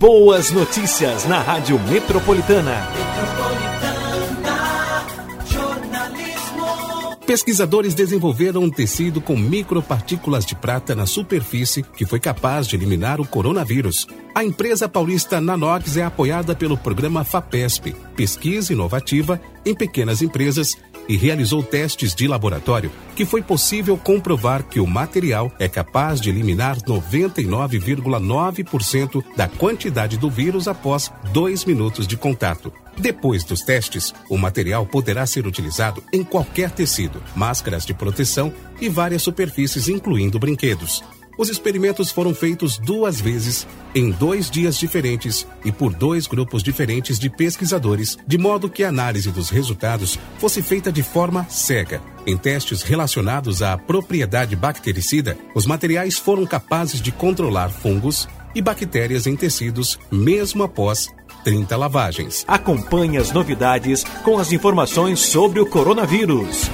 Boas notícias na Rádio Metropolitana. Pesquisadores desenvolveram um tecido com micropartículas de prata na superfície que foi capaz de eliminar o coronavírus. A empresa paulista Nanox é apoiada pelo programa FAPESP, Pesquisa Inovativa em Pequenas Empresas, e realizou testes de laboratório que foi possível comprovar que o material é capaz de eliminar 99,9% da quantidade do vírus após dois minutos de contato. Depois dos testes, o material poderá ser utilizado em qualquer tecido, máscaras de proteção e várias superfícies, incluindo brinquedos. Os experimentos foram feitos duas vezes, em dois dias diferentes e por dois grupos diferentes de pesquisadores, de modo que a análise dos resultados fosse feita de forma cega. Em testes relacionados à propriedade bactericida, os materiais foram capazes de controlar fungos e bactérias em tecidos, mesmo após 30 lavagens. Acompanhe as novidades com as informações sobre o coronavírus.